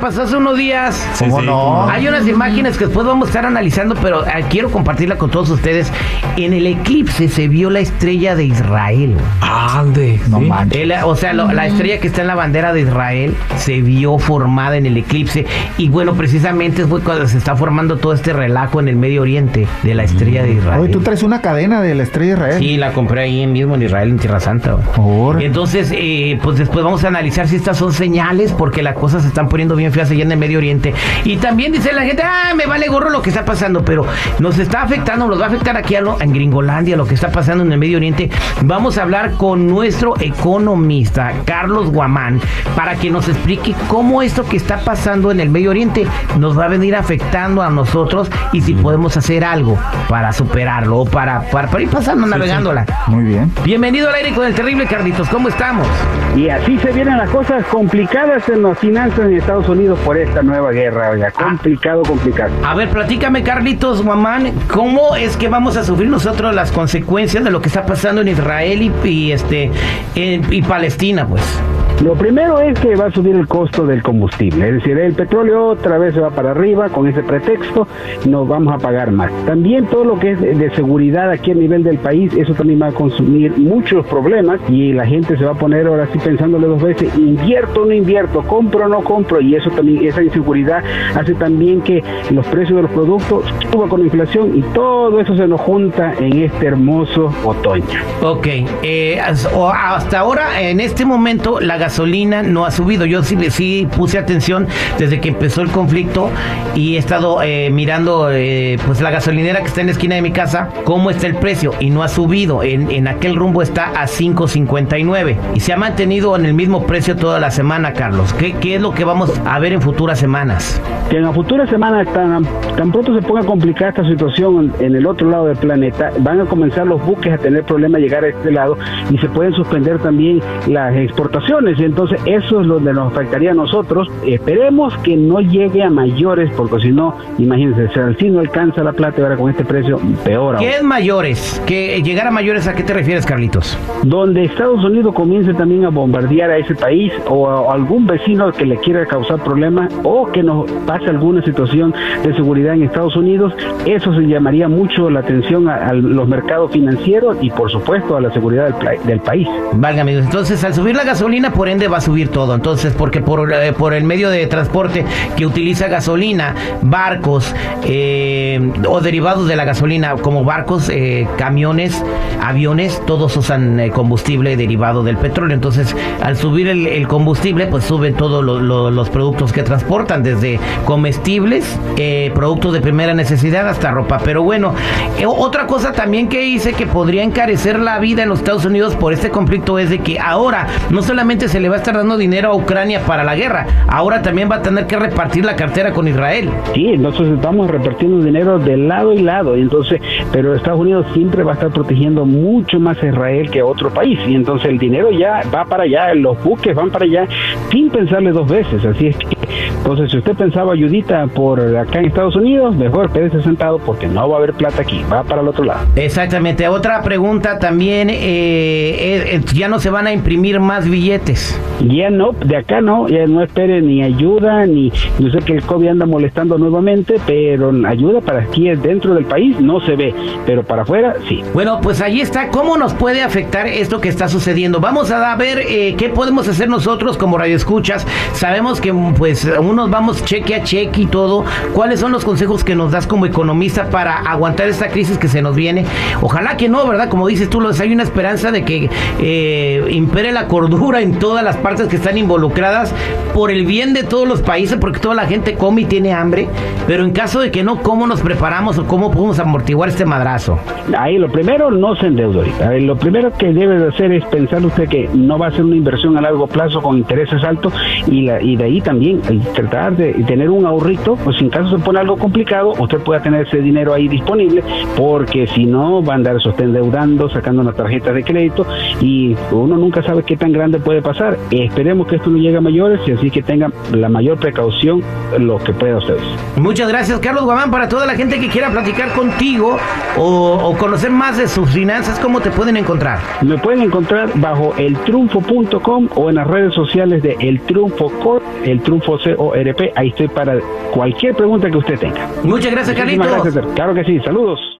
pasó hace unos días? ¿Cómo no? Hay unas imágenes que después vamos a estar analizando, pero eh, quiero compartirla con todos ustedes. En el eclipse se vio la estrella de Israel. Ande. No ¿sí? manches. El- o sea, lo- la estrella que está en la bandera de Israel se vio formada en el eclipse. Y bueno, precisamente fue cuando se está formando todo este relajo en el Medio Oriente de la estrella de Israel. Oye, tú traes una cadena de la estrella de Israel. Sí, la compré ahí mismo en Israel, en Tierra Santa. Órale. Entonces, eh, pues después vamos a analizar si estas son señales, porque las cosas se están poniendo bien feas allá en el Medio Oriente. Y también dice la gente, ah, me vale gorro lo que está pasando, pero nos está afectando, nos va a afectar aquí a lo- en Gringolandia, lo que está pasando en el Medio Oriente. Vamos a hablar con nuestro economista, Carlos Guamán, para que nos explique cómo esto que está pasando en el Medio Oriente nos va a venir afectando a nosotros y si podemos hacer algo para superarlo o para, para, para ir pasando, navegándola. Muy bien. Bienvenido al aire con el terrible Carlitos, ¿cómo estamos? Y así se vienen las cosas complicadas en las finanzas en Estados Unidos por esta nueva guerra. Oiga, complicado, complicado. A ver, platícame Carlitos, Guamán, ¿cómo es que vamos a sufrir nosotros las consecuencias de lo que está pasando en Israel y, y, este en- y Palestina, pues? Lo primero es que va a subir el costo del combustible, es decir, el petróleo otra vez se va para arriba con ese pretexto, nos vamos a pagar más. También todo lo que es de seguridad aquí a nivel del país, eso también va a consumir muchos problemas y la gente se va a poner ahora sí pensándole dos veces, invierto o no invierto, compro o no compro y eso también, esa inseguridad hace también que los precios de los productos suban con la inflación y todo eso se nos junta en este hermoso otoño. Ok, eh, hasta ahora, en este momento, la gasolina no ha subido. Yo sí, sí puse atención desde que empezó el conflicto y he estado eh, mirando eh, pues la gasolinera que está en la esquina de mi casa, cómo está el precio y no ha subido. En, en aquel rumbo está a 5.59 y se ha mantenido en el mismo precio toda la semana, Carlos. ¿Qué, qué es lo que vamos a ver en futuras semanas? que en la futura semana, tan, tan pronto se ponga complicada esta situación en, el otro lado del planeta, van a comenzar los buques a tener problemas llegar a este lado y se pueden suspender también las exportaciones. Entonces eso es lo que nos afectaría a nosotros. Esperemos que no llegue a mayores, porque si no, imagínense, si no alcanza la plata ahora con este precio, peor aún. ¿Qué es mayores? ¿Que llegar a mayores a qué te refieres, Carlitos? donde Estados Unidos comience también a bombardear a ese país o a algún vecino que le quiera causar problemas o que nos pase alguna situación de seguridad en Estados Unidos, eso se llamaría mucho la atención a, a los mercados financieros y por supuesto a la seguridad del, del país. Válgame. Entonces, al subir la gasolina, por ende va a subir todo. Entonces, porque por, eh, por el medio de transporte que utiliza gasolina, barcos eh, o derivados de la gasolina, como barcos, eh, camiones, aviones, todos usan combustible derivado del petróleo. Entonces, al subir el, combustible, pues suben todos lo- lo- los productos que transportan, desde comestibles, productos de primera necesidad hasta ropa. Pero bueno, otra cosa también que hice que podría encarecer la vida en los Estados Unidos por este conflicto es de que ahora no solamente se le va a estar dando dinero a Ucrania para la guerra, ahora también va a tener que repartir la cartera con Israel. Sí, entonces estamos repartiendo dinero de lado y lado, y entonces, pero Estados Unidos siempre va a estar protegiendo mucho más a Israel que a otro país, y entonces el dinero ya va para allá, los buques van para allá sin pensarle dos veces, así es que, entonces si usted pensaba ayudita por acá en Estados Unidos, mejor quédese sentado porque no va a haber plata aquí, va para el otro lado. Exactamente. Otra pregunta también, eh, eh, eh, ya no se van a imprimir más billetes. Ya no, de acá no, ya no espere ni ayuda, ni yo sé que el COVID anda molestando nuevamente, pero ayuda para aquí dentro del país no se ve, pero para afuera sí. Bueno, pues ahí está. ¿Cómo nos puede afectar esto que está sucediendo? Vamos a ver eh, qué podemos hacer nosotros como radioescuchas. Sabemos que pues unos vamos cheque a cheque y todo. ¿Cuáles son los consejos que nos das como economista para aguantar esta crisis que se nos viene? Ojalá que no, ¿verdad? Como dices tú, hay una esperanza de que eh, impere la cordura en todo todas las partes que están involucradas por el bien de todos los países, porque toda la gente come y tiene hambre, pero en caso de que no, ¿cómo nos preparamos o cómo podemos amortiguar este madrazo? Ahí lo primero, no se endeude ahorita. Lo primero que debe de hacer es pensar usted que no va a ser una inversión a largo plazo con intereses altos y, la, y de ahí también tratar de tener un ahorrito, pues en caso se pone algo complicado, usted pueda tener ese dinero ahí disponible, porque si no va a andar usted endeudando, sacando una tarjeta de crédito y uno nunca sabe qué tan grande puede pasar. Esperemos que esto no llegue a mayores y así que tengan la mayor precaución lo que pueda ustedes. Muchas gracias, Carlos Guamán. Para toda la gente que quiera platicar contigo o, o conocer más de sus finanzas, ¿cómo te pueden encontrar? Me pueden encontrar bajo eltriunfo.com o en las redes sociales de El Triunfo Corp, El Triunfo CORP. Ahí estoy para cualquier pregunta que usted tenga. Muchas gracias, Carlitos. gracias. Claro que sí. Saludos.